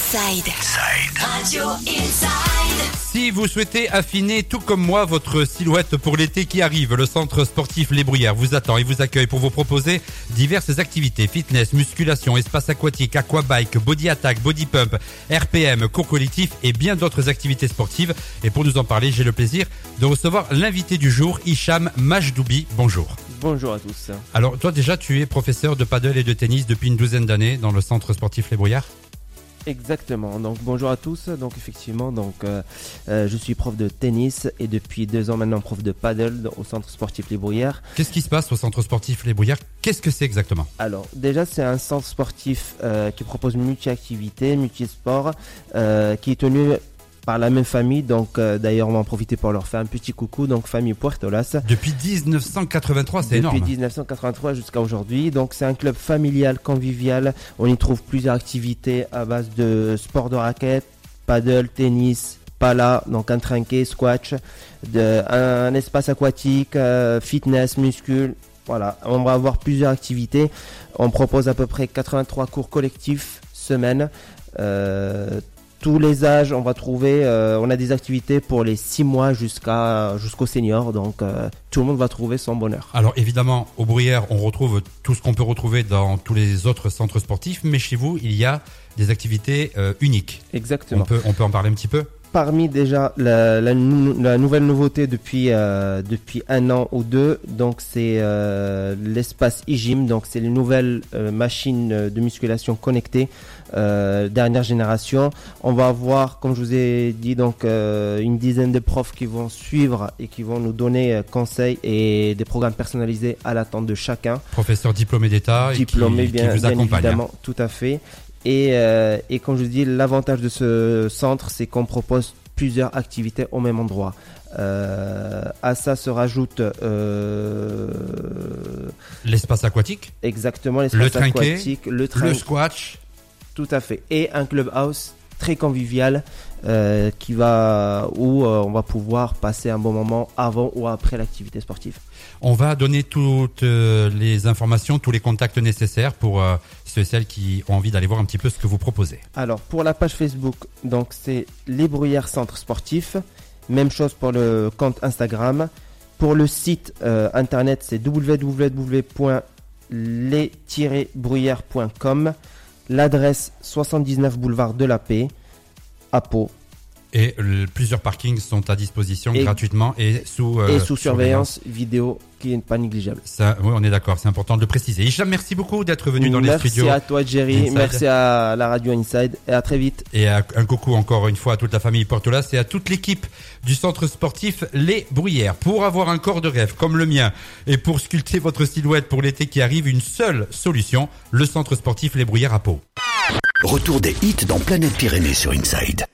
Inside. Radio Inside. Si vous souhaitez affiner tout comme moi votre silhouette pour l'été qui arrive, le centre sportif Les Bruyères vous attend et vous accueille pour vous proposer diverses activités fitness, musculation, espace aquatique, aquabike, body attack, body pump, RPM, cours collectif et bien d'autres activités sportives. Et pour nous en parler, j'ai le plaisir de recevoir l'invité du jour, Hicham Majdoubi. Bonjour. Bonjour à tous. Alors toi déjà tu es professeur de paddle et de tennis depuis une douzaine d'années dans le centre sportif Les Bruyères? Exactement. Donc bonjour à tous. Donc effectivement, donc euh, euh, je suis prof de tennis et depuis deux ans maintenant prof de paddle au centre sportif Les Bruyères. Qu'est-ce qui se passe au centre sportif Les Bruyères? Qu'est-ce que c'est exactement? Alors déjà c'est un centre sportif euh, qui propose multi-activités, multi-sport, qui est tenu par la même famille. Donc euh, d'ailleurs on va en profiter pour leur faire un petit coucou. Donc famille Puertolas. Depuis 1983, c'est Depuis énorme. 1983 jusqu'à aujourd'hui. Donc c'est un club familial, convivial. On y trouve plusieurs activités à base de sport de raquette, paddle, tennis, pala, donc un trinquet, squash, de, un, espace aquatique, euh, fitness, muscule. Voilà, on va avoir plusieurs activités. On propose à peu près 83 cours collectifs semaine. Euh, tous les âges, on va trouver, euh, on a des activités pour les 6 mois jusqu'à jusqu'au senior, donc euh, tout le monde va trouver son bonheur. Alors évidemment, au Bruyères, on retrouve tout ce qu'on peut retrouver dans tous les autres centres sportifs, mais chez vous, il y a des activités euh, uniques. On Exactement. peut, on peut en parler un petit peu? Parmi déjà la, la nou- la nouvelle nouveauté depuis euh, depuis un an ou deux, donc c'est euh, l'espace e-gym, donc c'est les nouvelles euh, machines euh, de musculation connectées dernière génération. On va avoir, comme je vous ai dit, donc une dizaine de profs qui vont suivre et qui vont nous donner conseils et des programmes personnalisés à l'attente de chacun. Professeur diplômé d'État et qui- diplômé qui, bien, vous bien accompagne. évidemment, tout à fait. Et, euh, et comme je vous dis, l'avantage de ce centre, c'est qu'on propose plusieurs activités au même endroit. Euh, à ça se rajoute euh, L'espace aquatique, exactement l'espace Le trinquet, aquatique, le le train, squash. tout à fait, et un clubhouse très convivial euh, qui va où euh, on va pouvoir passer un bon moment avant ou après l'activité sportive. On va donner toutes euh, les informations, tous les contacts nécessaires pour ceux et celles qui ont envie d'aller voir un petit peu ce que vous proposez. Alors pour la page Facebook, donc c'est les Bruyères Centre Sportif. Même chose pour le compte Instagram. Pour le site internet, c'est www.les-bruyères.com. L'adresse 79 boulevard de la Paix à Pau Et plusieurs parkings sont à disposition Et- gratuitement et sous, euh, et sous surveillance vidéo qui n'est pas négligeable. Ça, oui, on est d'accord, c'est important de le préciser. Hicham, merci beaucoup d'être venu dans les merci studios. à toi Jerry, Inside. merci à la radio Inside et à très vite. Et à- un coucou encore une fois à toute la famille Portolas et à toute l'équipe du centre sportif Les Bruyères. Pour avoir un corps de rêve comme le mien et pour sculpter votre silhouette pour l'été qui arrive, une seule solution, le centre sportif Les Bruyères à Pau. Retour des hits dans Planète Pyrénées sur Inside.